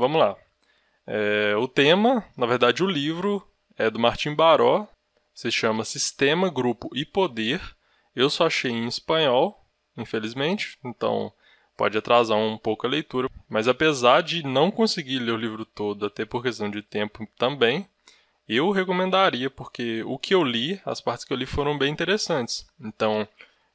vamos lá. É, o tema, na verdade, o livro é do Martin Baró, se chama Sistema, Grupo e Poder. Eu só achei em espanhol, infelizmente, então pode atrasar um pouco a leitura. Mas apesar de não conseguir ler o livro todo, até por questão de tempo também, eu recomendaria, porque o que eu li, as partes que eu li foram bem interessantes. Então,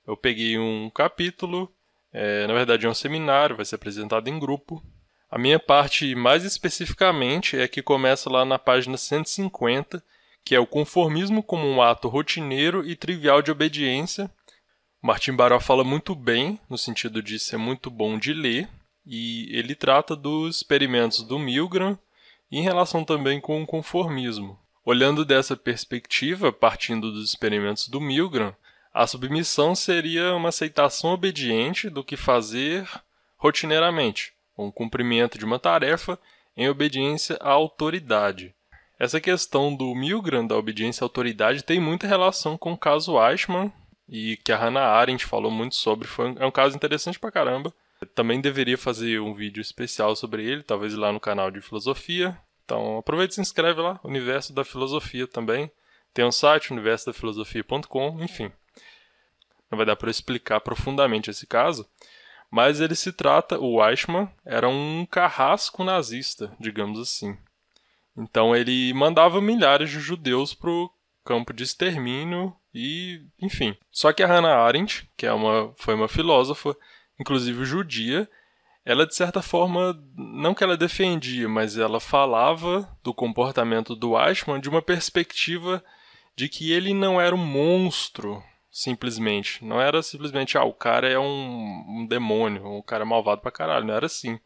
eu peguei um capítulo, é, na verdade é um seminário, vai ser apresentado em grupo, a minha parte, mais especificamente, é que começa lá na página 150, que é o conformismo como um ato rotineiro e trivial de obediência. Martin Baró fala muito bem, no sentido de ser muito bom de ler, e ele trata dos experimentos do Milgram em relação também com o conformismo. Olhando dessa perspectiva, partindo dos experimentos do Milgram, a submissão seria uma aceitação obediente do que fazer rotineiramente um cumprimento de uma tarefa em obediência à autoridade. Essa questão do Milgram, da obediência à autoridade, tem muita relação com o caso Eichmann, e que a Hannah Arendt falou muito sobre. Foi um, é um caso interessante pra caramba. Eu também deveria fazer um vídeo especial sobre ele, talvez lá no canal de filosofia. Então aproveita e se inscreve lá, Universo da Filosofia também. Tem um site, universodafilosofia.com, enfim. Não vai dar para explicar profundamente esse caso, mas ele se trata, o Eichmann era um carrasco nazista, digamos assim. Então ele mandava milhares de judeus para o campo de extermínio e, enfim. Só que a Hannah Arendt, que é uma, foi uma filósofa, inclusive judia, ela de certa forma, não que ela defendia, mas ela falava do comportamento do Eichmann de uma perspectiva de que ele não era um monstro simplesmente. Não era simplesmente, ah, o cara é um, um demônio, um cara malvado pra caralho. Não era assim.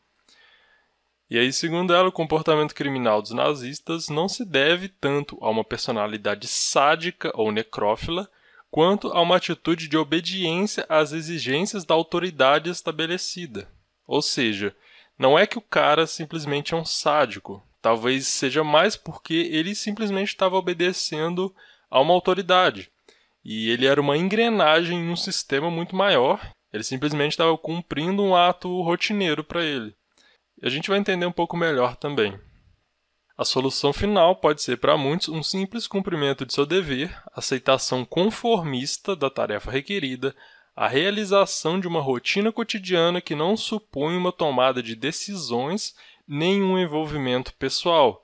E aí, segundo ela, o comportamento criminal dos nazistas não se deve tanto a uma personalidade sádica ou necrófila, quanto a uma atitude de obediência às exigências da autoridade estabelecida. Ou seja, não é que o cara simplesmente é um sádico, talvez seja mais porque ele simplesmente estava obedecendo a uma autoridade. E ele era uma engrenagem em um sistema muito maior. Ele simplesmente estava cumprindo um ato rotineiro para ele. E a gente vai entender um pouco melhor também. A solução final pode ser para muitos um simples cumprimento de seu dever, aceitação conformista da tarefa requerida, a realização de uma rotina cotidiana que não supõe uma tomada de decisões nem um envolvimento pessoal,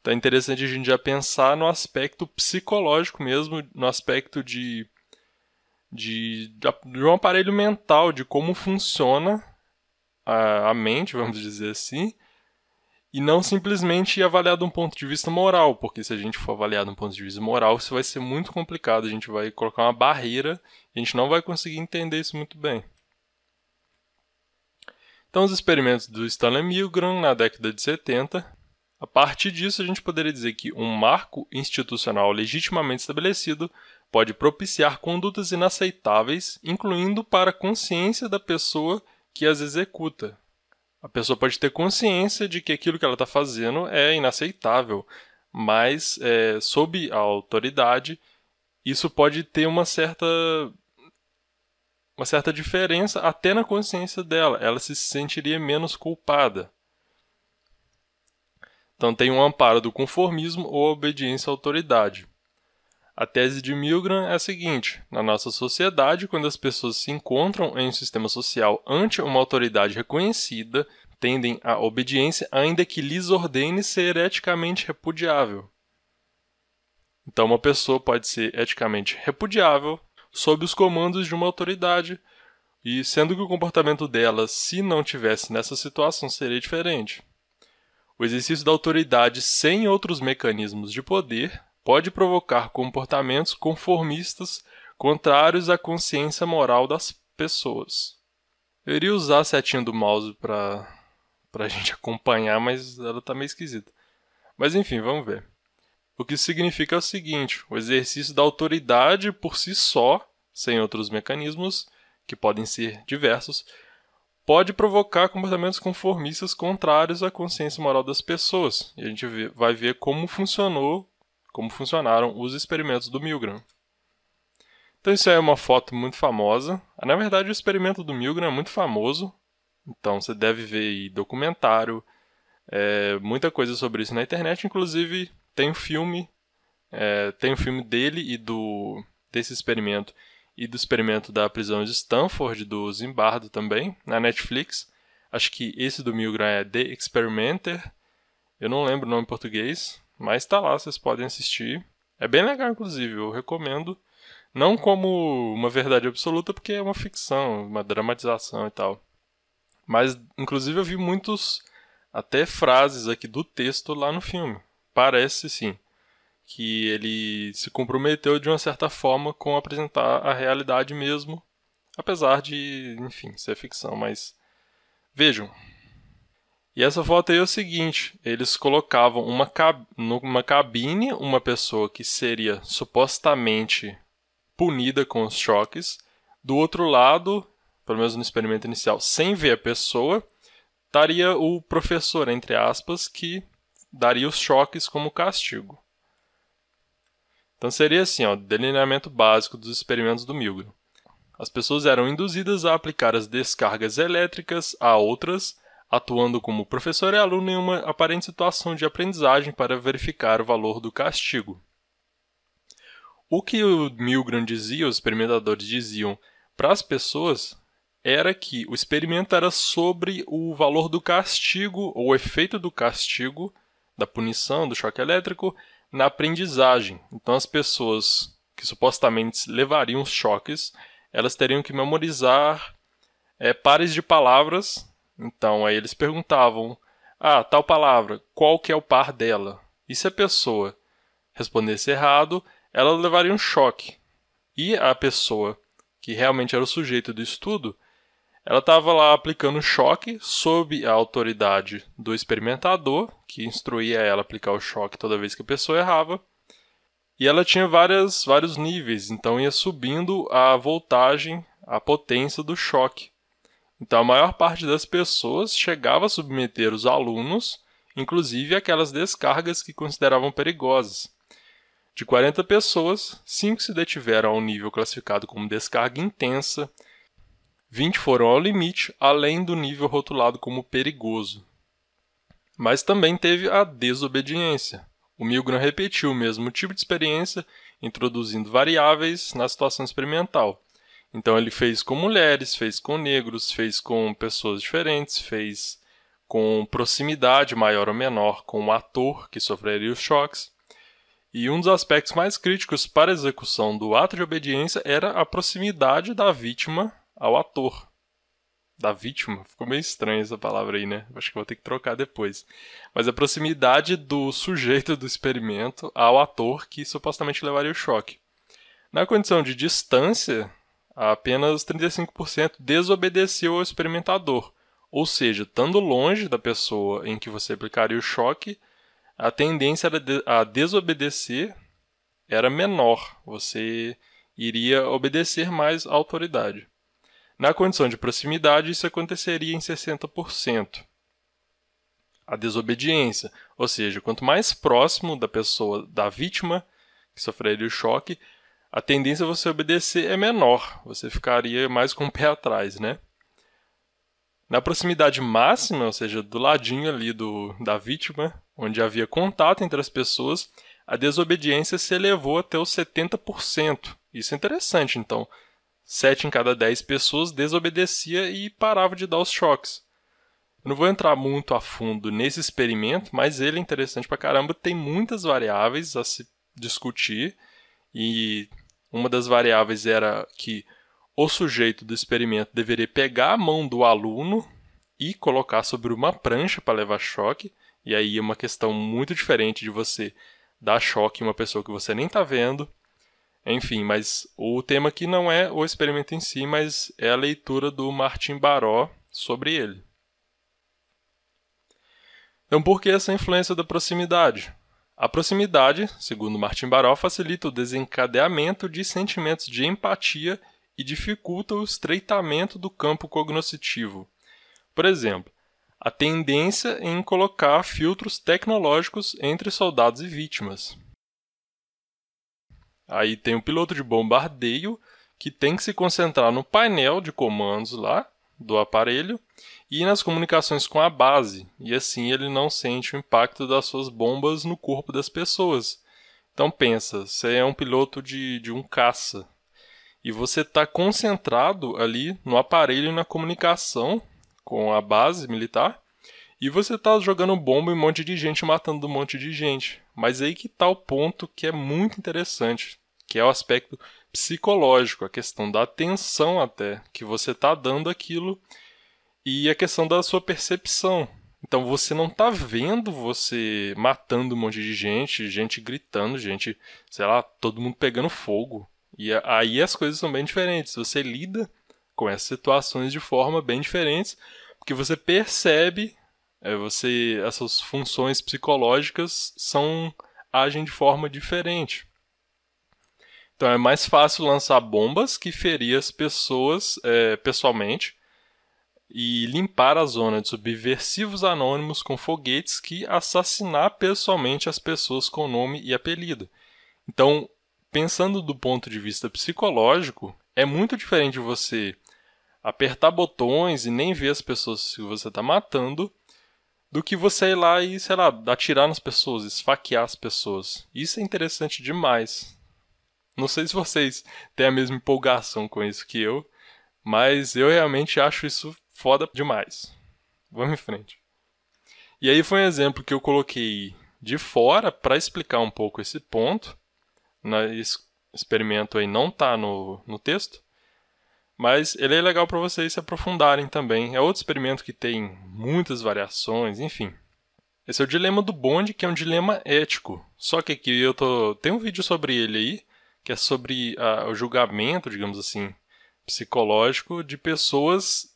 então é interessante a gente já pensar no aspecto psicológico mesmo, no aspecto de, de, de um aparelho mental, de como funciona a, a mente, vamos dizer assim, e não simplesmente avaliar de um ponto de vista moral, porque se a gente for avaliar de um ponto de vista moral, isso vai ser muito complicado, a gente vai colocar uma barreira a gente não vai conseguir entender isso muito bem. Então, os experimentos do Stanley Milgram na década de 70 a partir disso, a gente poderia dizer que um marco institucional legitimamente estabelecido pode propiciar condutas inaceitáveis, incluindo para a consciência da pessoa que as executa. A pessoa pode ter consciência de que aquilo que ela está fazendo é inaceitável, mas é, sob a autoridade, isso pode ter uma certa uma certa diferença até na consciência dela. Ela se sentiria menos culpada. Então tem um amparo do conformismo ou obediência à autoridade. A tese de Milgram é a seguinte: na nossa sociedade, quando as pessoas se encontram em um sistema social ante uma autoridade reconhecida, tendem à obediência, ainda que lhes ordene ser eticamente repudiável. Então, uma pessoa pode ser eticamente repudiável sob os comandos de uma autoridade, e sendo que o comportamento dela, se não tivesse nessa situação, seria diferente. O exercício da autoridade sem outros mecanismos de poder pode provocar comportamentos conformistas contrários à consciência moral das pessoas. Eu iria usar a setinha do mouse para a gente acompanhar, mas ela está meio esquisita. Mas enfim, vamos ver. O que significa é o seguinte: o exercício da autoridade por si só, sem outros mecanismos, que podem ser diversos, pode provocar comportamentos conformistas contrários à consciência moral das pessoas. E a gente vai ver como funcionou, como funcionaram os experimentos do Milgram. Então isso aí é uma foto muito famosa. Na verdade, o experimento do Milgram é muito famoso. Então você deve ver documentário, É, muita coisa sobre isso na internet, inclusive tem um filme, é, tem um filme dele e do desse experimento e do experimento da prisão de Stanford do Zimbardo também na Netflix. Acho que esse do Milgram é The Experimenter. Eu não lembro o nome em português, mas tá lá, vocês podem assistir. É bem legal, inclusive, eu recomendo. Não como uma verdade absoluta, porque é uma ficção, uma dramatização e tal. Mas, inclusive, eu vi muitos, até frases aqui do texto lá no filme. Parece, sim, que ele se comprometeu de uma certa forma com apresentar a realidade mesmo, apesar de, enfim, ser ficção, mas vejam. E essa foto aí é o seguinte: eles colocavam uma cab numa cabine uma pessoa que seria supostamente punida com os choques, do outro lado pelo menos no experimento inicial, sem ver a pessoa, estaria o professor, entre aspas, que daria os choques como castigo. Então seria assim, ó, delineamento básico dos experimentos do Milgram. As pessoas eram induzidas a aplicar as descargas elétricas a outras, atuando como professor e aluno em uma aparente situação de aprendizagem para verificar o valor do castigo. O que o Milgram dizia, os experimentadores diziam para as pessoas era que o experimento era sobre o valor do castigo, ou o efeito do castigo, da punição, do choque elétrico, na aprendizagem. Então, as pessoas que supostamente levariam os choques, elas teriam que memorizar é, pares de palavras. Então, aí eles perguntavam: ah, tal palavra, qual que é o par dela? E se a pessoa respondesse errado, ela levaria um choque. E a pessoa que realmente era o sujeito do estudo, ela estava lá aplicando choque sob a autoridade do experimentador, que instruía ela a aplicar o choque toda vez que a pessoa errava. E ela tinha várias, vários níveis, então ia subindo a voltagem, a potência do choque. Então a maior parte das pessoas chegava a submeter os alunos, inclusive aquelas descargas que consideravam perigosas. De 40 pessoas, 5 se detiveram ao nível classificado como descarga intensa, 20 foram ao limite, além do nível rotulado como perigoso. Mas também teve a desobediência. O Milgram repetiu o mesmo tipo de experiência, introduzindo variáveis na situação experimental. Então ele fez com mulheres, fez com negros, fez com pessoas diferentes, fez com proximidade maior ou menor com o ator que sofreria os choques. E um dos aspectos mais críticos para a execução do ato de obediência era a proximidade da vítima ao ator da vítima. Ficou meio estranha essa palavra aí, né? Acho que vou ter que trocar depois. Mas a proximidade do sujeito do experimento ao ator que supostamente levaria o choque. Na condição de distância, apenas 35% desobedeceu ao experimentador. Ou seja, estando longe da pessoa em que você aplicaria o choque, a tendência a desobedecer era menor. Você iria obedecer mais à autoridade. Na condição de proximidade, isso aconteceria em 60%. A desobediência, ou seja, quanto mais próximo da pessoa, da vítima que sofreria o choque, a tendência a você obedecer é menor, você ficaria mais com o pé atrás, né? Na proximidade máxima, ou seja, do ladinho ali do, da vítima, onde havia contato entre as pessoas, a desobediência se elevou até os 70%. Isso é interessante, então. 7 em cada 10 pessoas desobedecia e parava de dar os choques. Eu não vou entrar muito a fundo nesse experimento, mas ele é interessante pra caramba, tem muitas variáveis a se discutir e uma das variáveis era que o sujeito do experimento deveria pegar a mão do aluno e colocar sobre uma prancha para levar choque, e aí é uma questão muito diferente de você dar choque em uma pessoa que você nem está vendo enfim, mas o tema aqui não é o experimento em si, mas é a leitura do Martin Baró sobre ele. Então, por que essa influência da proximidade? A proximidade, segundo Martin Baró, facilita o desencadeamento de sentimentos de empatia e dificulta o estreitamento do campo cognoscitivo. Por exemplo, a tendência em colocar filtros tecnológicos entre soldados e vítimas. Aí tem o piloto de bombardeio que tem que se concentrar no painel de comandos lá, do aparelho e nas comunicações com a base, e assim ele não sente o impacto das suas bombas no corpo das pessoas. Então pensa, você é um piloto de, de um caça e você está concentrado ali no aparelho e na comunicação com a base militar e você está jogando bomba em um monte de gente, matando um monte de gente. Mas aí que está o ponto que é muito interessante, que é o aspecto psicológico, a questão da atenção até que você está dando aquilo e a questão da sua percepção. Então você não está vendo você matando um monte de gente, gente gritando, gente, sei lá, todo mundo pegando fogo. E aí as coisas são bem diferentes. Você lida com essas situações de forma bem diferentes, porque você percebe, é, você essas funções psicológicas são agem de forma diferente. Então é mais fácil lançar bombas que ferir as pessoas é, pessoalmente e limpar a zona de subversivos anônimos com foguetes que assassinar pessoalmente as pessoas com nome e apelido. Então, pensando do ponto de vista psicológico, é muito diferente você apertar botões e nem ver as pessoas que você está matando do que você ir lá e, sei lá, atirar nas pessoas, esfaquear as pessoas. Isso é interessante demais. Não sei se vocês têm a mesma empolgação com isso que eu, mas eu realmente acho isso foda demais. Vamos em frente. E aí foi um exemplo que eu coloquei de fora para explicar um pouco esse ponto. Esse experimento aí não está no, no texto, mas ele é legal para vocês se aprofundarem também. É outro experimento que tem muitas variações, enfim. Esse é o dilema do bonde, que é um dilema ético. Só que aqui eu tô tem um vídeo sobre ele aí que é sobre a, o julgamento, digamos assim, psicológico de pessoas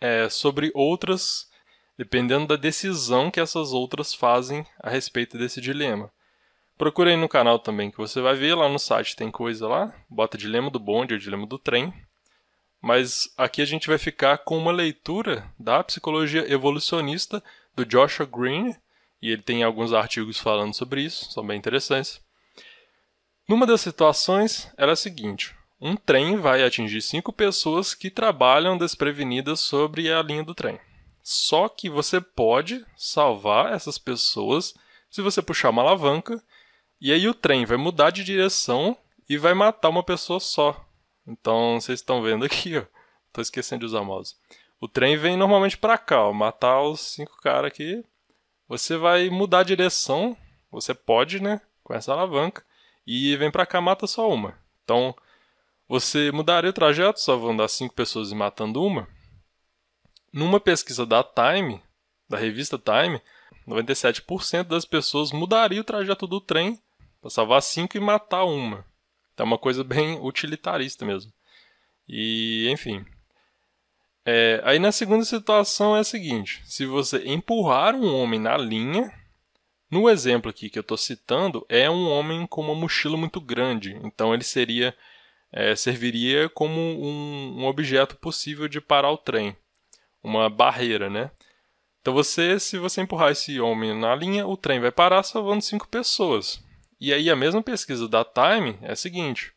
é, sobre outras, dependendo da decisão que essas outras fazem a respeito desse dilema. Procure aí no canal também, que você vai ver lá no site, tem coisa lá, bota dilema do bonde ou dilema do trem. Mas aqui a gente vai ficar com uma leitura da psicologia evolucionista do Joshua Green, e ele tem alguns artigos falando sobre isso, são bem interessantes. Numa das situações era a seguinte: um trem vai atingir cinco pessoas que trabalham desprevenidas sobre a linha do trem. Só que você pode salvar essas pessoas se você puxar uma alavanca, e aí o trem vai mudar de direção e vai matar uma pessoa só. Então vocês estão vendo aqui, ó. Tô esquecendo de usar mouse. O trem vem normalmente para cá, ó, matar os cinco caras aqui. Você vai mudar a direção, você pode, né, com essa alavanca e vem para cá mata só uma. Então, você mudaria o trajeto só vão dar cinco pessoas e matando uma? Numa pesquisa da Time, da revista Time, 97% das pessoas mudaria o trajeto do trem para salvar cinco e matar uma. É uma coisa bem utilitarista mesmo. E, enfim. É, aí na segunda situação é a seguinte: se você empurrar um homem na linha, no exemplo aqui que eu estou citando, é um homem com uma mochila muito grande, então ele seria é, serviria como um, um, objeto possível de parar o trem, uma barreira, né? Então você, se você empurrar esse homem na linha, o trem vai parar salvando cinco pessoas. E aí a mesma pesquisa da Time é a seguinte: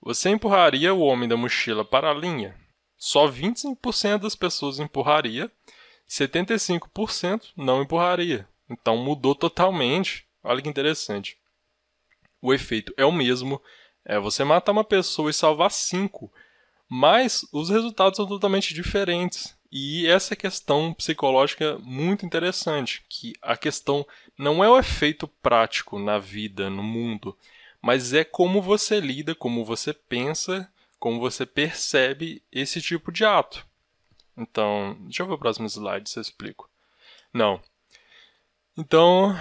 você empurraria o homem da mochila para a linha? Só 25% das pessoas empurraria, 75% não empurraria. Então mudou totalmente. Olha que interessante. O efeito é o mesmo, é você matar uma pessoa e salvar cinco, mas os resultados são totalmente diferentes. E essa questão psicológica muito interessante, que a questão não é o efeito prático na vida, no mundo, mas é como você lida, como você pensa, como você percebe esse tipo de ato. Então, deixa eu ver o próximo slide se eu explico. Não, então,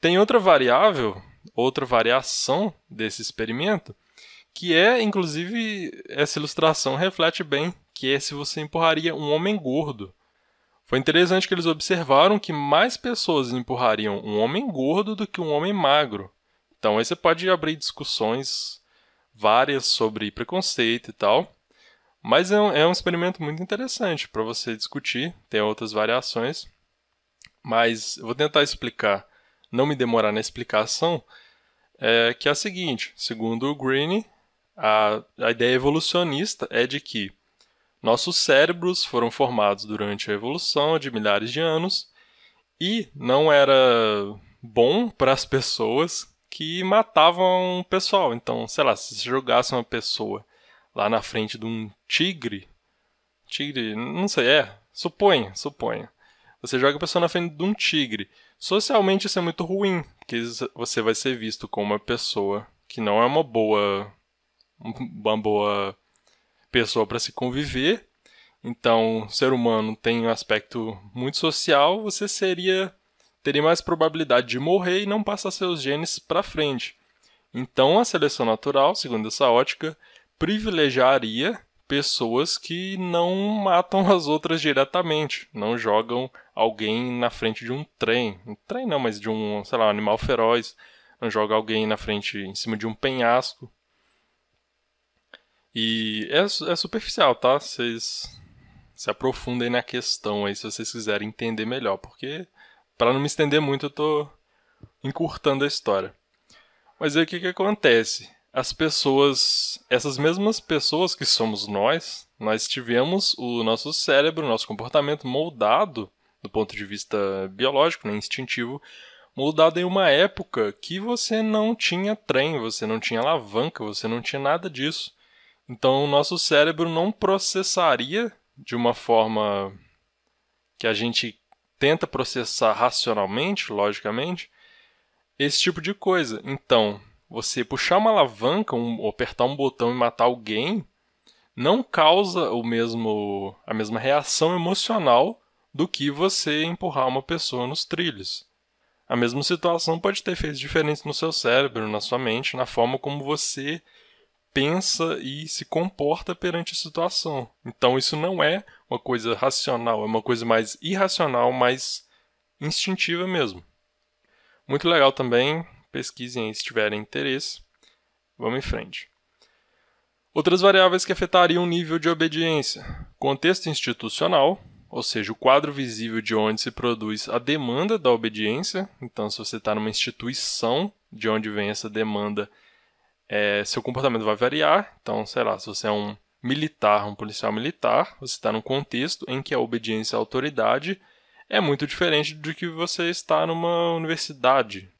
tem outra variável, outra variação desse experimento, que é, inclusive, essa ilustração reflete bem, que é se você empurraria um homem gordo. Foi interessante que eles observaram que mais pessoas empurrariam um homem gordo do que um homem magro. Então aí você pode abrir discussões várias sobre preconceito e tal. Mas é um, é um experimento muito interessante para você discutir, tem outras variações mas eu vou tentar explicar, não me demorar na explicação, é, que é a seguinte: segundo o Green, a, a ideia evolucionista é de que Nossos cérebros foram formados durante a evolução de milhares de anos e não era bom para as pessoas que matavam o pessoal. Então, sei lá, se jogasse uma pessoa lá na frente de um tigre, tigre, não sei, é, suponha, suponha. Você joga a pessoa na frente de um tigre. Socialmente isso é muito ruim, porque você vai ser visto como uma pessoa que não é uma boa uma boa pessoa para se conviver. Então, o ser humano tem um aspecto muito social, você seria teria mais probabilidade de morrer e não passar seus genes para frente. Então, a seleção natural, segundo essa ótica, privilegiaria pessoas que não matam as outras diretamente, não jogam alguém na frente de um trem, um trem não, mas de um, sei lá, um animal feroz, não joga alguém na frente, em cima de um penhasco. E é, é superficial, tá? Vocês se aprofundem na questão aí se vocês quiserem entender melhor, porque para não me estender muito eu tô encurtando a história. Mas aí o que que acontece? As pessoas, essas mesmas pessoas que somos nós, nós tivemos o nosso cérebro, o nosso comportamento moldado do ponto de vista biológico, né, instintivo, moldado em uma época que você não tinha trem, você não tinha alavanca, você não tinha nada disso. Então, o nosso cérebro não processaria de uma forma que a gente tenta processar racionalmente, logicamente, esse tipo de coisa. Então, você puxar uma alavanca, um, apertar um botão e matar alguém, não causa o mesmo a mesma reação emocional do que você empurrar uma pessoa nos trilhos. A mesma situação pode ter efeitos diferentes no seu cérebro, na sua mente, na forma como você pensa e se comporta perante a situação. Então isso não é uma coisa racional, é uma coisa mais irracional, mais instintiva mesmo. Muito legal também, pesquisem aí se tiverem interesse. Vamos em frente. Outras variáveis que afetariam o nível de obediência: contexto institucional, ou seja, o quadro visível de onde se produz a demanda da obediência. Então, se você está numa instituição de onde vem essa demanda, é, seu comportamento vai variar. Então, sei lá, se você é um militar, um policial militar, você está num contexto em que a obediência à autoridade é muito diferente do que você está numa universidade.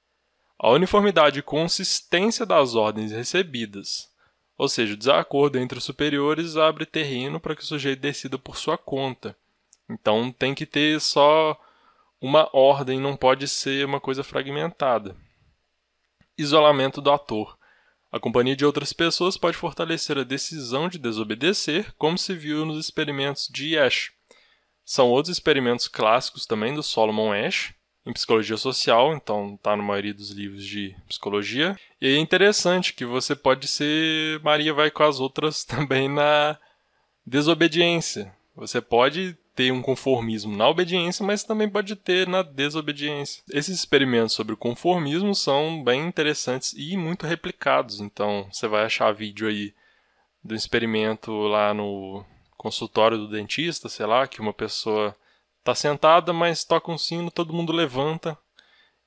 A uniformidade e consistência das ordens recebidas, ou seja, o desacordo entre os superiores abre terreno para que o sujeito decida por sua conta. Então tem que ter só uma ordem, não pode ser uma coisa fragmentada. Isolamento do ator. A companhia de outras pessoas pode fortalecer a decisão de desobedecer, como se viu nos experimentos de Ash. São outros experimentos clássicos também do Solomon Ash, em psicologia social, então está na maioria dos livros de psicologia. E é interessante que você pode ser Maria vai com as outras também na desobediência. Você pode ter um conformismo na obediência, mas também pode ter na desobediência. Esses experimentos sobre o conformismo são bem interessantes e muito replicados. Então, você vai achar vídeo aí do experimento lá no consultório do dentista, sei lá, que uma pessoa está sentada, mas toca um sino, todo mundo levanta,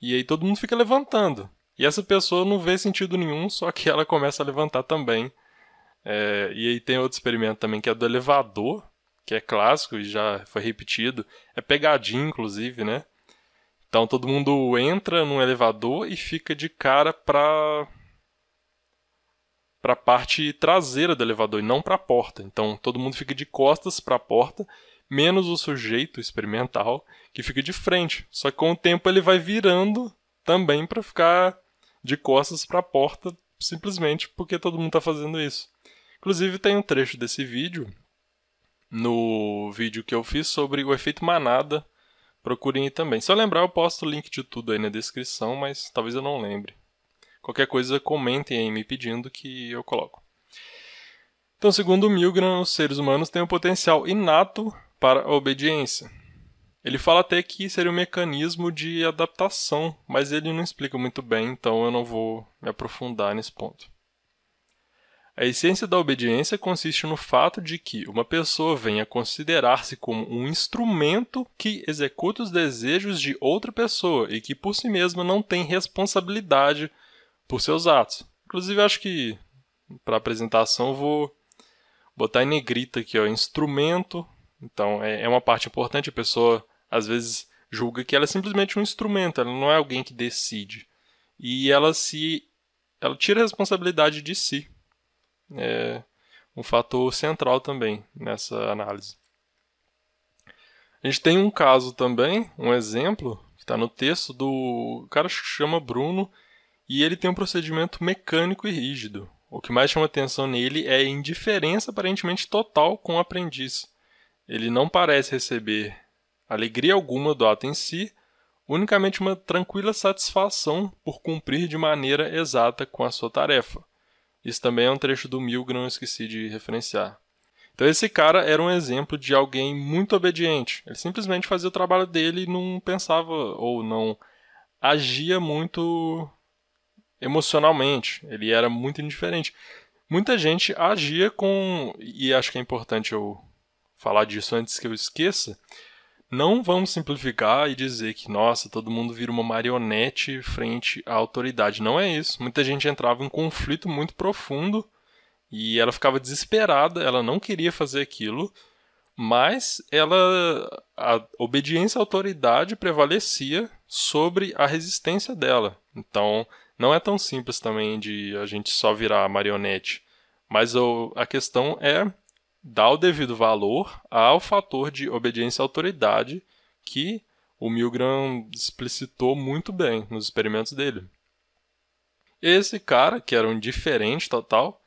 e aí todo mundo fica levantando. E essa pessoa não vê sentido nenhum, só que ela começa a levantar também. É, e aí tem outro experimento também que é do elevador, que é clássico e já foi repetido. É pegadinho, inclusive, né? Então todo mundo entra num elevador e fica de cara para para a parte traseira do elevador e não para a porta. Então todo mundo fica de costas para a porta, menos o sujeito experimental que fica de frente. Só que com o tempo ele vai virando também para ficar de costas para a porta, simplesmente porque todo mundo está fazendo isso. Inclusive tem um trecho desse vídeo no vídeo que eu fiz sobre o efeito manada. Procurem aí também. Se eu lembrar, eu posto o link de tudo aí na descrição, mas talvez eu não lembre. Qualquer coisa, comentem aí me pedindo que eu coloco. Então, segundo Milgram, os seres humanos têm um potencial inato para a obediência. Ele fala até que seria um mecanismo de adaptação, mas ele não explica muito bem, então eu não vou me aprofundar nesse ponto. A essência da obediência consiste no fato de que uma pessoa venha considerar-se como um instrumento que executa os desejos de outra pessoa e que por si mesma não tem responsabilidade por seus atos. Inclusive, acho que para apresentação vou botar em negrita aqui, ó, instrumento. Então, é, é uma parte importante. A pessoa, às vezes, julga que ela é simplesmente um instrumento, ela não é alguém que decide. E ela se. Ela tira a responsabilidade de si. É um fator central também nessa análise. A gente tem um caso também, um exemplo, que está no texto do o cara que chama Bruno e ele tem um procedimento mecânico e rígido. O que mais chama atenção nele é a indiferença aparentemente total com o aprendiz. Ele não parece receber alegria alguma do ato em si, unicamente uma tranquila satisfação por cumprir de maneira exata com a sua tarefa. Isso também é um trecho do Milgram, esqueci de referenciar. Então esse cara era um exemplo de alguém muito obediente. Ele simplesmente fazia o trabalho dele e não pensava ou não agia muito emocionalmente, ele era muito indiferente. Muita gente agia com, e acho que é importante eu falar disso antes que eu esqueça, não vamos simplificar e dizer que, nossa, todo mundo vira uma marionete frente à autoridade. Não é isso. Muita gente entrava em um conflito muito profundo e ela ficava desesperada, ela não queria fazer aquilo, mas ela a obediência à autoridade prevalecia sobre a resistência dela. Então, não é tão simples também de a gente só virar marionete. Mas a questão é dar o devido valor ao fator de obediência à autoridade que o Milgram explicitou muito bem nos experimentos dele. Esse cara, que era um diferente total,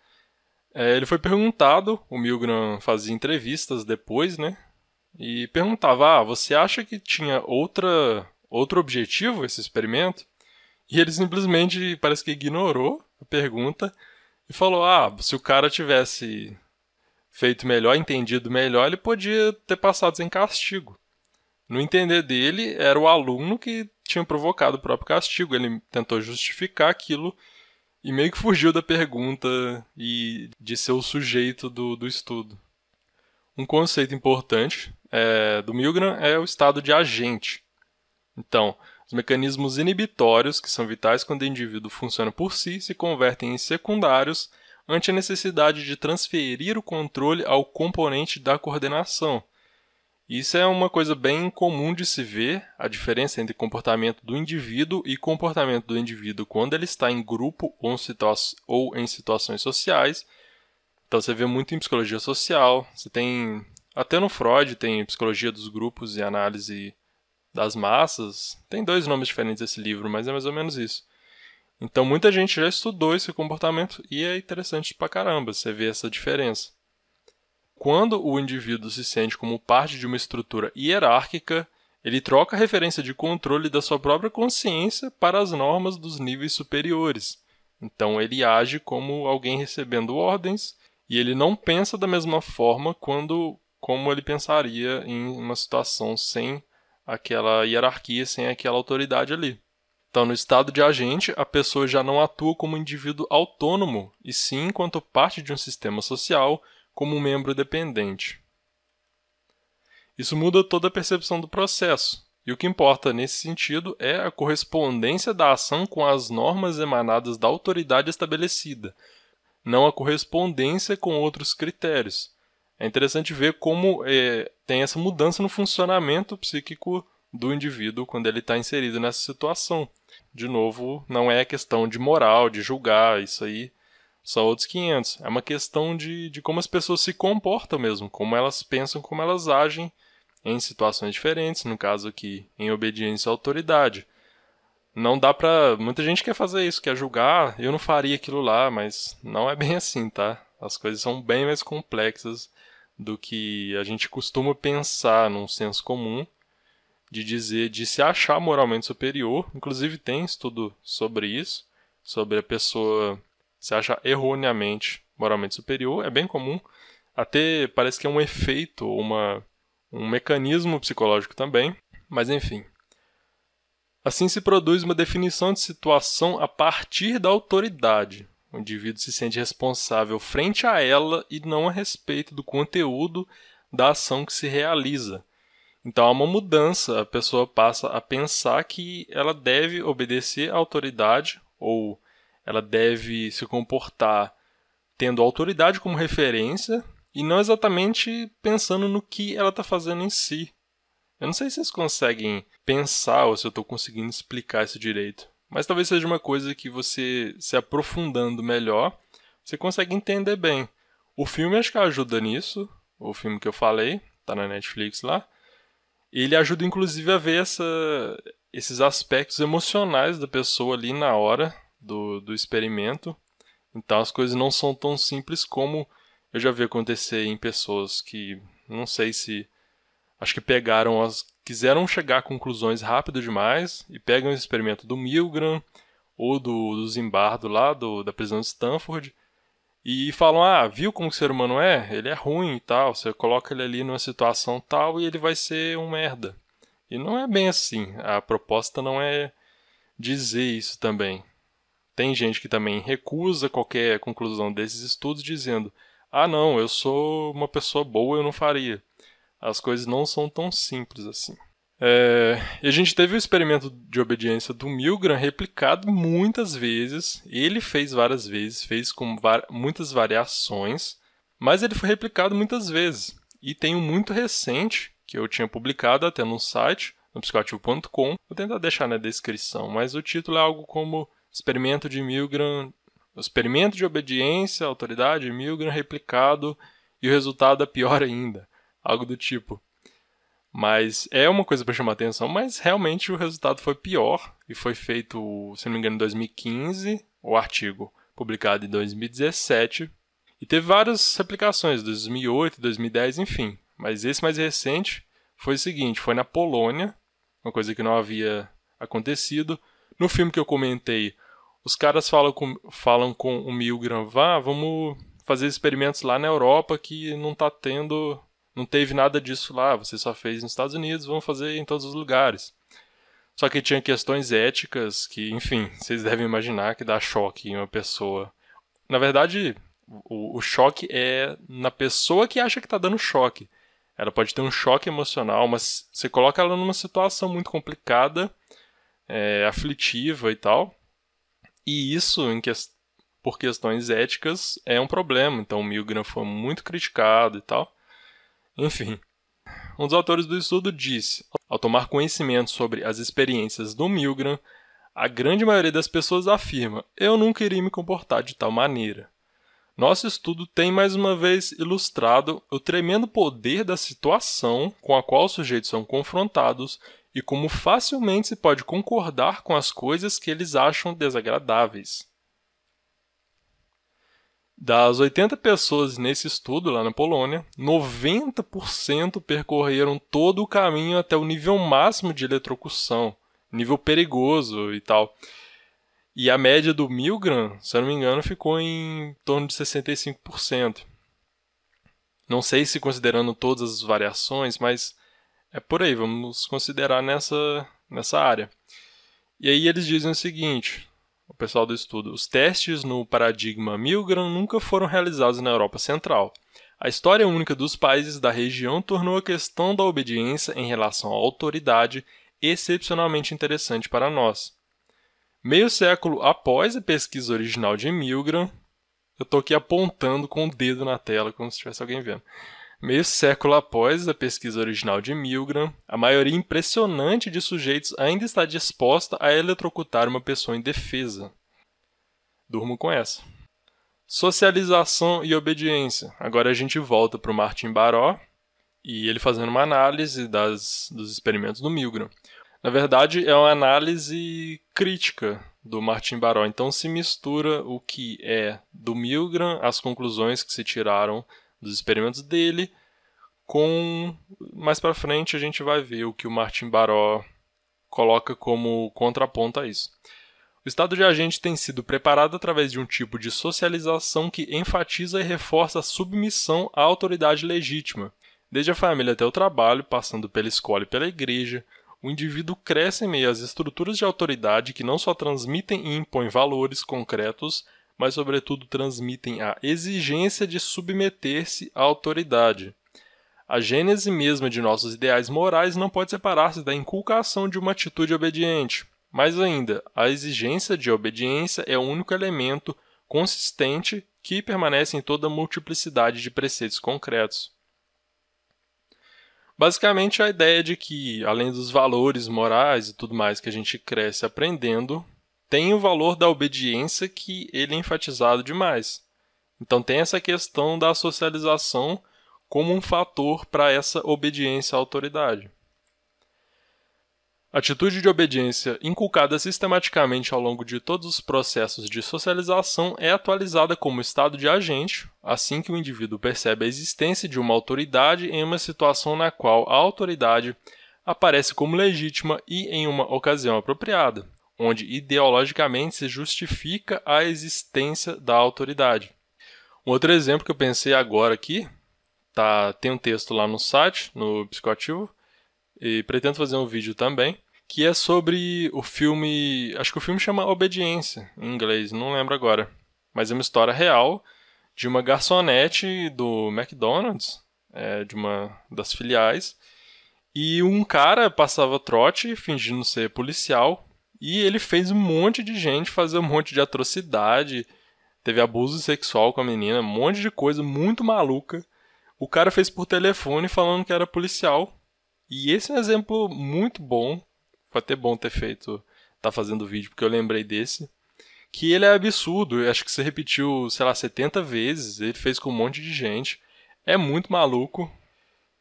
é, ele foi perguntado, o Milgram fazia entrevistas depois, né? E perguntava: ah, você acha que tinha outra, outro objetivo esse experimento? E ele simplesmente parece que ignorou a pergunta e falou: Ah, se o cara tivesse feito melhor, entendido melhor, ele podia ter passado sem castigo. No entender dele, era o aluno que tinha provocado o próprio castigo. Ele tentou justificar aquilo e meio que fugiu da pergunta e de ser o sujeito do, do estudo. Um conceito importante é, do Milgram é o estado de agente. Então, os mecanismos inibitórios, que são vitais quando o indivíduo funciona por si, se convertem em secundários ante a necessidade de transferir o controle ao componente da coordenação. Isso é uma coisa bem comum de se ver, a diferença entre comportamento do indivíduo e comportamento do indivíduo quando ele está em grupo ou em situações sociais. Então você vê muito em psicologia social, você tem até no Freud tem psicologia dos grupos e análise das massas. Tem dois nomes diferentes esse livro, mas é mais ou menos isso. Então muita gente já estudou esse comportamento e é interessante pra caramba você ver essa diferença. Quando o indivíduo se sente como parte de uma estrutura hierárquica, ele troca a referência de controle da sua própria consciência para as normas dos níveis superiores. Então ele age como alguém recebendo ordens e ele não pensa da mesma forma quando como ele pensaria em uma situação sem aquela hierarquia, sem aquela autoridade ali. Então, no estado de agente, a pessoa já não atua como indivíduo autônomo, e sim enquanto parte de um sistema social, como um membro dependente. Isso muda toda a percepção do processo, e o que importa nesse sentido é a correspondência da ação com as normas emanadas da autoridade estabelecida, não a correspondência com outros critérios. É interessante ver como é, tem essa mudança no funcionamento psíquico do indivíduo quando ele está inserido nessa situação. De novo, não é questão de moral, de julgar, isso aí são outros 500. É uma questão de, de como as pessoas se comportam mesmo, como elas pensam, como elas agem em situações diferentes, no caso aqui, em obediência à autoridade. Não dá pra. Muita gente quer fazer isso, quer julgar, eu não faria aquilo lá, mas não é bem assim, tá? As coisas são bem mais complexas do que a gente costuma pensar num senso comum de dizer, de se achar moralmente superior. Inclusive tem estudo sobre isso, sobre a pessoa se achar erroneamente moralmente superior. É bem comum. Até parece que é um efeito, uma, um mecanismo psicológico também. Mas enfim. Assim se produz uma definição de situação a partir da autoridade, o indivíduo se sente responsável frente a ela e não a respeito do conteúdo da ação que se realiza. Então há uma mudança, a pessoa passa a pensar que ela deve obedecer à autoridade ou ela deve se comportar tendo a autoridade como referência e não exatamente pensando no que ela está fazendo em si. Eu não sei se vocês conseguem pensar ou se eu estou conseguindo explicar isso direito, mas talvez seja uma coisa que você se aprofundando melhor, você consegue entender bem. O filme acho que ajuda nisso, o filme que eu falei, tá na Netflix lá. Ele ajuda inclusive a ver essa, esses aspectos emocionais da pessoa ali na hora do, do experimento. Então as coisas não são tão simples como eu já vi acontecer em pessoas que não sei se acho que pegaram as quiseram chegar a conclusões rápido demais e pegam o experimento do Milgram ou do, do Zimbardo lá do, da prisão de Stanford e falam: "Ah, viu como o ser humano é? Ele é ruim e tal. Você coloca ele ali numa situação tal e ele vai ser um merda". E não é bem assim. A proposta não é dizer isso também. Tem gente que também recusa qualquer conclusão desses estudos dizendo: "Ah, não, eu sou uma pessoa boa, eu não faria". As coisas não são tão simples assim. É, e a gente teve o experimento de obediência do Milgram replicado muitas vezes. Ele fez várias vezes, fez com muitas variações, mas ele foi replicado muitas vezes. E tem um muito recente que eu tinha publicado até no site, no psicoativo.com. Vou tentar deixar na descrição, mas o título é algo como experimento de Milgram, experimento de obediência autoridade Milgram replicado e o resultado é pior ainda, algo do tipo. Mas é uma coisa para chamar atenção, mas realmente o resultado foi pior e foi feito, se não me engano, em 2015, o artigo publicado em 2017 e teve várias replicações, 2008, 2010, enfim. Mas esse mais recente foi o seguinte, foi na Polônia, uma coisa que não havia acontecido. No filme que eu comentei, os caras falam com, falam com o Milgram, vá, vamos fazer experimentos lá na Europa que não está tendo, não teve nada disso lá, você só fez nos Estados Unidos, vamos fazer em todos os lugares. Só que tinha questões éticas que, enfim, vocês devem imaginar que dá choque em uma pessoa. Na verdade, o, o choque é na pessoa que acha que está dando choque. Ela pode ter um choque emocional, mas você coloca ela numa situação muito complicada, é, aflitiva e tal. E isso, que, por questões éticas, é um problema. Então o Milgram foi muito criticado e tal. Enfim. Um dos autores do estudo disse: ao tomar conhecimento sobre as experiências do Milgram, a grande maioria das pessoas afirma: eu nunca iria me comportar de tal maneira. Nosso estudo tem mais uma vez ilustrado o tremendo poder da situação com a qual os sujeitos são confrontados e como facilmente se pode concordar com as coisas que eles acham desagradáveis. Das 80 pessoas nesse estudo lá na Polônia, 90% percorreram todo o caminho até o nível máximo de eletrocução, nível perigoso e tal. E a média do Milgram, se eu não me engano, ficou em torno de 65%. Não sei se considerando todas as variações, mas é por aí, vamos considerar nessa, nessa área. E aí eles dizem o seguinte, o pessoal do estudo, os testes no paradigma Milgram nunca foram realizados na Europa Central. A história única dos países da região tornou a questão da obediência em relação à autoridade excepcionalmente interessante para nós. Meio século após a pesquisa original de Milgram, eu estou aqui apontando com o dedo na tela, como se tivesse alguém vendo. Meio século após a pesquisa original de Milgram, a maioria impressionante de sujeitos ainda está disposta a eletrocutar uma pessoa indefesa. Durmo com essa. Socialização e obediência. Agora a gente volta para o Martin Baró e ele fazendo uma análise das, dos experimentos do Milgram. Na verdade, é uma análise crítica do Martin Baró. Então se mistura o que é do Milgram, as conclusões que se tiraram dos experimentos dele, com mais para frente a gente vai ver o que o Martin Baró coloca como contraponto a isso. O estado de agente tem sido preparado através de um tipo de socialização que enfatiza e reforça a submissão à autoridade legítima, desde a família até o trabalho, passando pela escola e pela igreja. O indivíduo cresce em meio às estruturas de autoridade que não só transmitem e impõem valores concretos, mas, sobretudo, transmitem a exigência de submeter-se à autoridade. A gênese mesma de nossos ideais morais não pode separar-se da inculcação de uma atitude obediente. Mais ainda, a exigência de obediência é o único elemento consistente que permanece em toda a multiplicidade de preceitos concretos. Basicamente, a ideia de que, além dos valores morais e tudo mais que a gente cresce aprendendo, tem o valor da obediência que ele é enfatizado demais. Então, tem essa questão da socialização como um fator para essa obediência à autoridade. Atitude de obediência inculcada sistematicamente ao longo de todos os processos de socialização é atualizada como estado de agente, assim que o indivíduo percebe a existência de uma autoridade em uma situação na qual a autoridade aparece como legítima e em uma ocasião apropriada, onde ideologicamente se justifica a existência da autoridade. Um outro exemplo que eu pensei agora aqui, tá, tem um texto lá no site, no Psicoativo, e pretendo fazer um vídeo também, que é sobre o filme. Acho que o filme chama Obediência, em inglês, não lembro agora. Mas é uma história real de uma garçonete do McDonald's, é, de uma das filiais. E um cara passava trote fingindo ser policial. E ele fez um monte de gente fazer um monte de atrocidade. Teve abuso sexual com a menina, um monte de coisa muito maluca. O cara fez por telefone falando que era policial. E esse é um exemplo muito bom foi até bom ter feito, tá fazendo o vídeo, porque eu lembrei desse. Que ele é absurdo, eu acho que você repetiu, sei lá, 70 vezes, ele fez com um monte de gente. É muito maluco.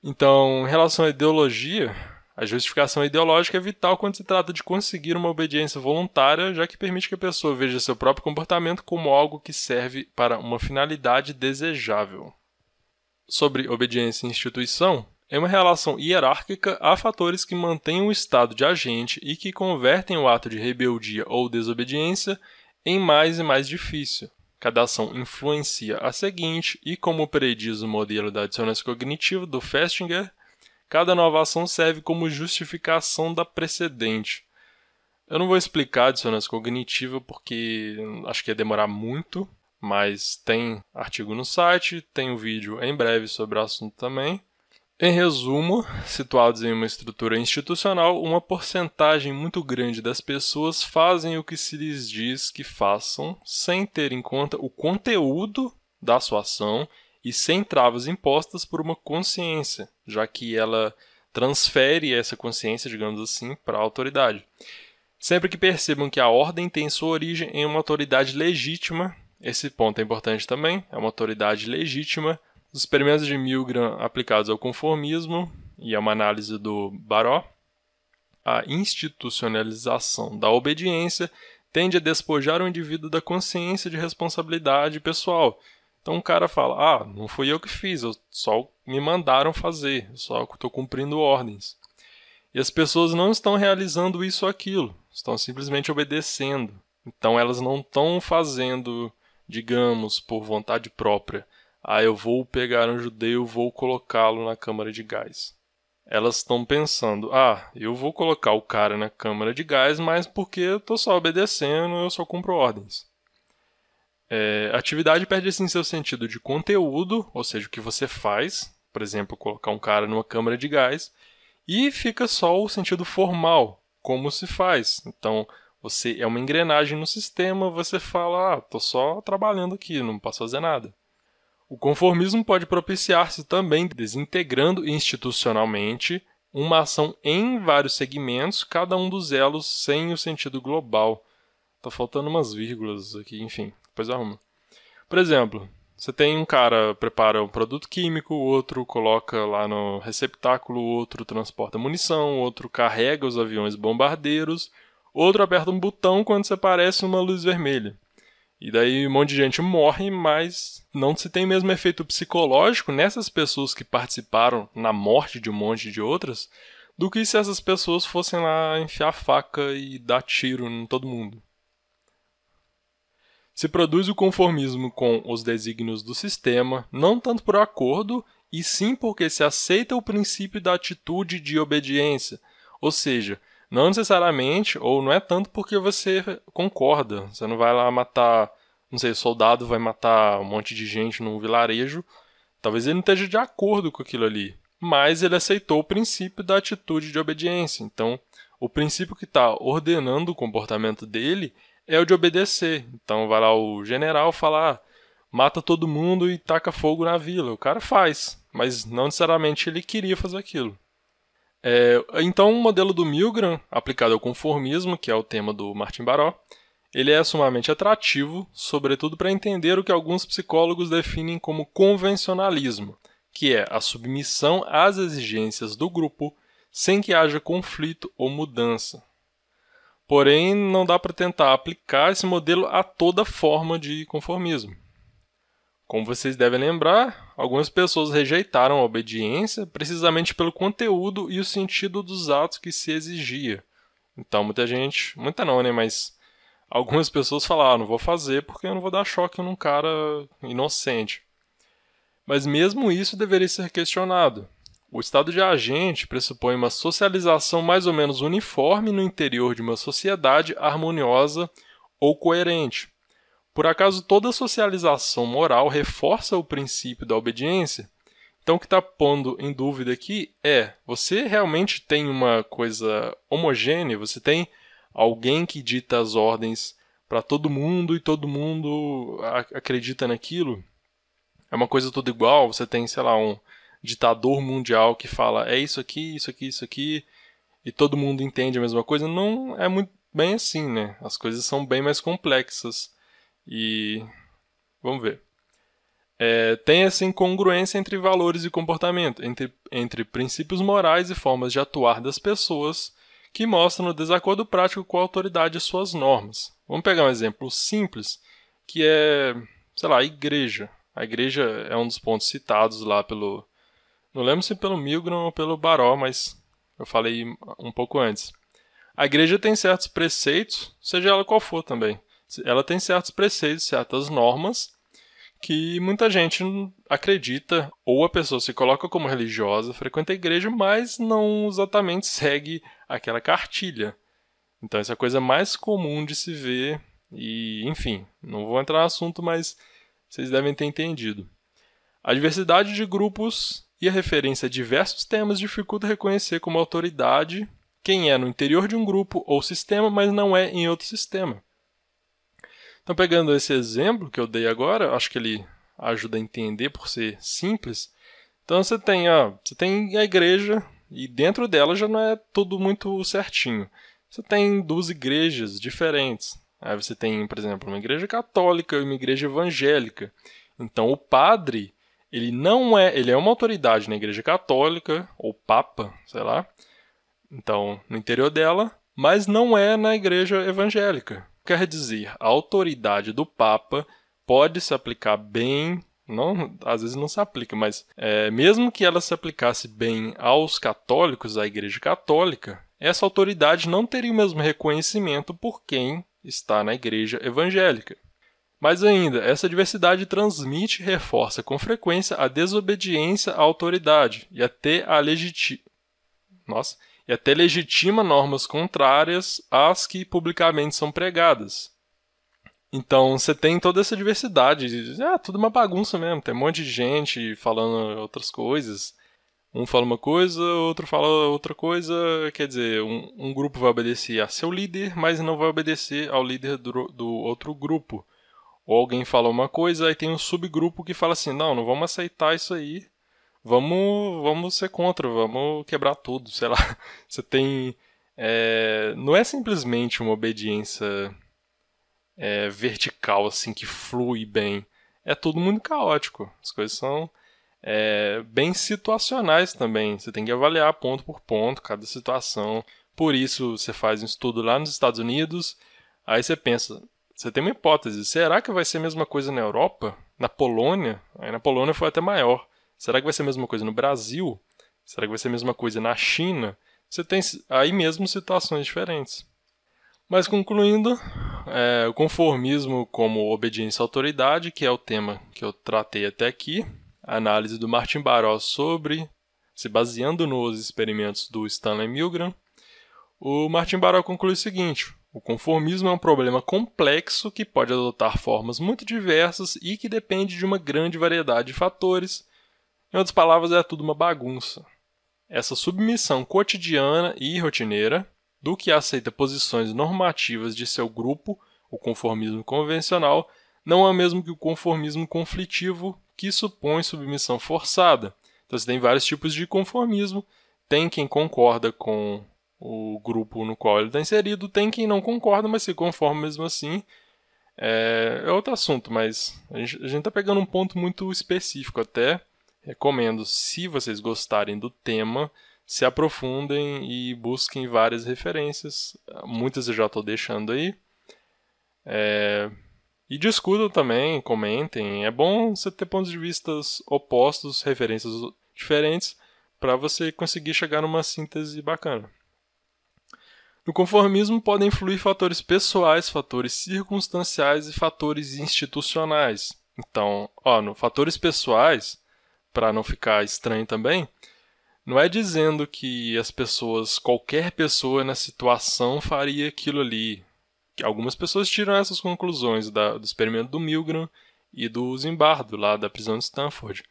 Então, em relação à ideologia, a justificação ideológica é vital quando se trata de conseguir uma obediência voluntária, já que permite que a pessoa veja seu próprio comportamento como algo que serve para uma finalidade desejável. Sobre obediência em instituição, é uma relação hierárquica a fatores que mantêm o estado de agente e que convertem o ato de rebeldia ou desobediência em mais e mais difícil. Cada ação influencia a seguinte, e como prediz o modelo da dissonância cognitiva do Festinger, cada nova ação serve como justificação da precedente. Eu não vou explicar a dissonância cognitiva porque acho que ia demorar muito, mas tem artigo no site, tem um vídeo em breve sobre o assunto também. Em resumo, situados em uma estrutura institucional, uma porcentagem muito grande das pessoas fazem o que se lhes diz que façam, sem ter em conta o conteúdo da sua ação e sem travas impostas por uma consciência, já que ela transfere essa consciência, digamos assim, para a autoridade. Sempre que percebam que a ordem tem sua origem em uma autoridade legítima, esse ponto é importante também, é uma autoridade legítima os experimentos de Milgram aplicados ao conformismo e a uma análise do Baró, a institucionalização da obediência tende a despojar o indivíduo da consciência de responsabilidade pessoal. Então o cara fala: Ah, não fui eu que fiz, eu só me mandaram fazer, só estou cumprindo ordens. E as pessoas não estão realizando isso ou aquilo, estão simplesmente obedecendo. Então elas não estão fazendo, digamos, por vontade própria ah, eu vou pegar um judeu, vou colocá-lo na câmara de gás. Elas estão pensando, ah, eu vou colocar o cara na câmara de gás, mas porque eu estou só obedecendo, eu só cumpro ordens. É, atividade perde assim seu sentido de conteúdo, ou seja, o que você faz, por exemplo, colocar um cara numa câmara de gás, e fica só o sentido formal, como se faz. Então, você é uma engrenagem no sistema, você fala, ah, tô só trabalhando aqui, não posso fazer nada. O conformismo pode propiciar-se também desintegrando institucionalmente uma ação em vários segmentos, cada um dos elos sem o sentido global. Tá faltando umas vírgulas aqui, enfim, depois arruma. Por exemplo, você tem um cara prepara um produto químico, outro coloca lá no receptáculo, outro transporta munição, outro carrega os aviões bombardeiros, outro aperta um botão quando você aparece uma luz vermelha. E daí um monte de gente morre, mas não se tem mesmo efeito psicológico nessas pessoas que participaram na morte de um monte de outras do que se essas pessoas fossem lá enfiar faca e dar tiro em todo mundo. Se produz o conformismo com os desígnios do sistema, não tanto por acordo, e sim porque se aceita o princípio da atitude de obediência, ou seja, não necessariamente, ou não é tanto porque você concorda. Você não vai lá matar, não sei, soldado vai matar um monte de gente num vilarejo. Talvez ele não esteja de acordo com aquilo ali. Mas ele aceitou o princípio da atitude de obediência. Então, o princípio que está ordenando o comportamento dele é o de obedecer. Então, vai lá o general falar: mata todo mundo e taca fogo na vila. O cara faz, mas não necessariamente ele queria fazer aquilo. É, então, o modelo do Milgram, aplicado ao conformismo, que é o tema do Martin Baró, ele é sumamente atrativo, sobretudo para entender o que alguns psicólogos definem como convencionalismo, que é a submissão às exigências do grupo sem que haja conflito ou mudança. Porém, não dá para tentar aplicar esse modelo a toda forma de conformismo. Como vocês devem lembrar, algumas pessoas rejeitaram a obediência precisamente pelo conteúdo e o sentido dos atos que se exigia. Então, muita gente, muita não, né, mas algumas pessoas falaram, ah, não vou fazer porque eu não vou dar choque num cara inocente. Mas mesmo isso deveria ser questionado. O estado de agente pressupõe uma socialização mais ou menos uniforme no interior de uma sociedade harmoniosa ou coerente. Por acaso toda socialização moral reforça o princípio da obediência? Então, o que está pondo em dúvida aqui é: você realmente tem uma coisa homogênea? Você tem alguém que dita as ordens para todo mundo e todo mundo acredita naquilo? É uma coisa tudo igual? Você tem, sei lá, um ditador mundial que fala é isso aqui, isso aqui, isso aqui, e todo mundo entende a mesma coisa? Não é muito bem assim, né? As coisas são bem mais complexas. E. Vamos ver. É, tem essa incongruência entre valores e comportamento, entre, entre princípios morais e formas de atuar das pessoas que mostram o desacordo prático com a autoridade e suas normas. Vamos pegar um exemplo simples, que é, sei lá, a igreja. A igreja é um dos pontos citados lá pelo. Não lembro se pelo Milgram ou pelo Baró, mas eu falei um pouco antes. A igreja tem certos preceitos, seja ela qual for também. Ela tem certos preceitos, certas normas que muita gente acredita, ou a pessoa se coloca como religiosa, frequenta a igreja, mas não exatamente segue aquela cartilha. Então, essa é a coisa mais comum de se ver, e enfim, não vou entrar no assunto, mas vocês devem ter entendido. A diversidade de grupos e a referência a diversos temas dificulta reconhecer como autoridade quem é no interior de um grupo ou sistema, mas não é em outro sistema. Então, pegando esse exemplo que eu dei agora, acho que ele ajuda a entender por ser simples. Então, você tem, ó, você tem a igreja e dentro dela já não é tudo muito certinho. Você tem duas igrejas diferentes. Aí você tem, por exemplo, uma igreja católica e uma igreja evangélica. Então, o padre, ele não é, ele é uma autoridade na igreja católica ou papa, sei lá. Então, no interior dela, mas não é na igreja evangélica. Quer dizer, a autoridade do Papa pode se aplicar bem não, às vezes não se aplica, mas é, mesmo que ela se aplicasse bem aos católicos, à Igreja Católica, essa autoridade não teria o mesmo reconhecimento por quem está na Igreja Evangélica. Mais ainda, essa diversidade transmite e reforça com frequência a desobediência à autoridade e até a. Nossa, e até legitima normas contrárias às que publicamente são pregadas. Então você tem toda essa diversidade. É tudo uma bagunça mesmo. Tem um monte de gente falando outras coisas. Um fala uma coisa, outro fala outra coisa. Quer dizer, um, um grupo vai obedecer a seu líder, mas não vai obedecer ao líder do, do outro grupo. Ou alguém fala uma coisa, aí tem um subgrupo que fala assim: não, não vamos aceitar isso aí vamos, vamos ser contra, vamos quebrar tudo, sei lá. Você tem. É, não é simplesmente uma obediência é, vertical, assim, que flui bem. É tudo muito caótico. As coisas são é, bem situacionais também. Você tem que avaliar ponto por ponto cada situação. Por isso, você faz um estudo lá nos Estados Unidos. Aí você pensa, você tem uma hipótese: será que vai ser a mesma coisa na Europa? Na Polônia? Aí na Polônia foi até maior. Será que vai ser a mesma coisa no Brasil? Será que vai ser a mesma coisa na China? Você tem aí mesmo situações diferentes. Mas concluindo, é, o conformismo como obediência à autoridade, que é o tema que eu tratei até aqui, a análise do Martin Barros sobre, se baseando nos experimentos do Stanley Milgram, o Martin Barros conclui o seguinte: o conformismo é um problema complexo que pode adotar formas muito diversas e que depende de uma grande variedade de fatores em outras palavras, é tudo uma bagunça. Essa submissão cotidiana e rotineira do que aceita posições normativas de seu grupo, o conformismo convencional, não é o mesmo que o conformismo conflitivo, que supõe submissão forçada. Então você tem vários tipos de conformismo. Tem quem concorda com o grupo no qual ele está inserido, tem quem não concorda, mas se conforma mesmo assim. É, é outro assunto, mas a gente está pegando um ponto muito específico até. Recomendo, se vocês gostarem do tema, se aprofundem e busquem várias referências. Muitas eu já estou deixando aí. É, e discutam também, comentem. É bom você ter pontos de vista opostos, referências diferentes, para você conseguir chegar numa síntese bacana. No conformismo podem influir fatores pessoais, fatores circunstanciais e fatores institucionais. Então, ó, no fatores pessoais, para não ficar estranho também, não é dizendo que as pessoas, qualquer pessoa na situação faria aquilo ali. Algumas pessoas tiram essas conclusões da, do experimento do Milgram e do Zimbardo, lá da prisão de Stanford.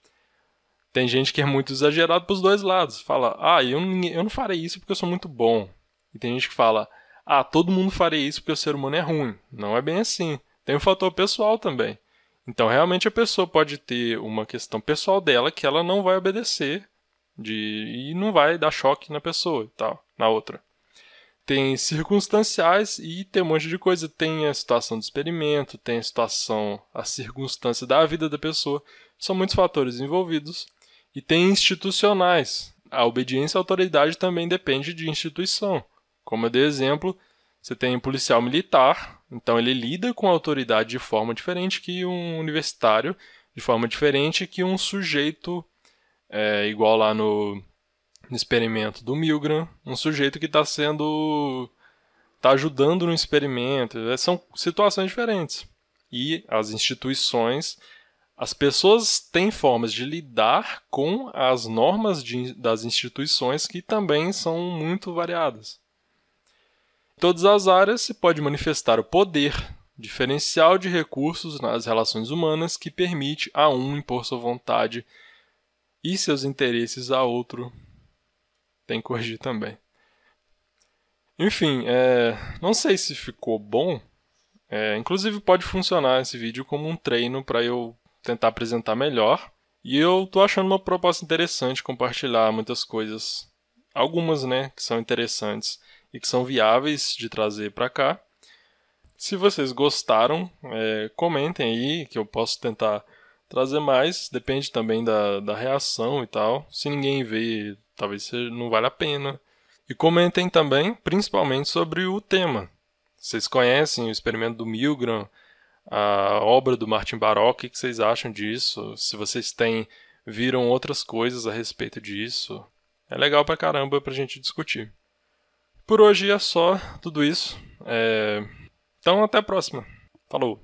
Tem gente que é muito exagerado para os dois lados. Fala, ah, eu eu não farei isso porque eu sou muito bom. E tem gente que fala, ah, todo mundo faria isso porque o ser humano é ruim. Não é bem assim. Tem um fator pessoal também. Então, realmente, a pessoa pode ter uma questão pessoal dela que ela não vai obedecer de, e não vai dar choque na pessoa e tal, na outra. Tem circunstanciais e tem um monte de coisa. Tem a situação do experimento, tem a situação, a circunstância da vida da pessoa. São muitos fatores envolvidos. E tem institucionais. A obediência à autoridade também depende de instituição. Como eu dei exemplo, você tem um policial militar, então ele lida com a autoridade de forma diferente que um universitário, de forma diferente que um sujeito, é, igual lá no, no, experimento do Milgram, um sujeito que está sendo. está ajudando no experimento. É, são situações diferentes. E as instituições as pessoas têm formas de lidar com as normas de, das instituições que também são muito variadas. Em todas as áreas se pode manifestar o poder, diferencial de recursos nas relações humanas que permite a um impor sua vontade e seus interesses a outro. Tem que corrigir também. Enfim, é, não sei se ficou bom. É, inclusive pode funcionar esse vídeo como um treino para eu tentar apresentar melhor. E eu tô achando uma proposta interessante compartilhar muitas coisas, algumas, né, que são interessantes e que são viáveis de trazer para cá. Se vocês gostaram, é, comentem aí que eu posso tentar trazer mais. Depende também da, da reação e tal. Se ninguém vê, talvez não vale a pena. E comentem também, principalmente sobre o tema. Vocês conhecem o experimento do Milgram? a obra do Martin Baroque, o que vocês acham disso? Se vocês têm viram outras coisas a respeito disso, é legal pra caramba pra gente discutir. Por hoje é só tudo isso. É... Então até a próxima. Falou!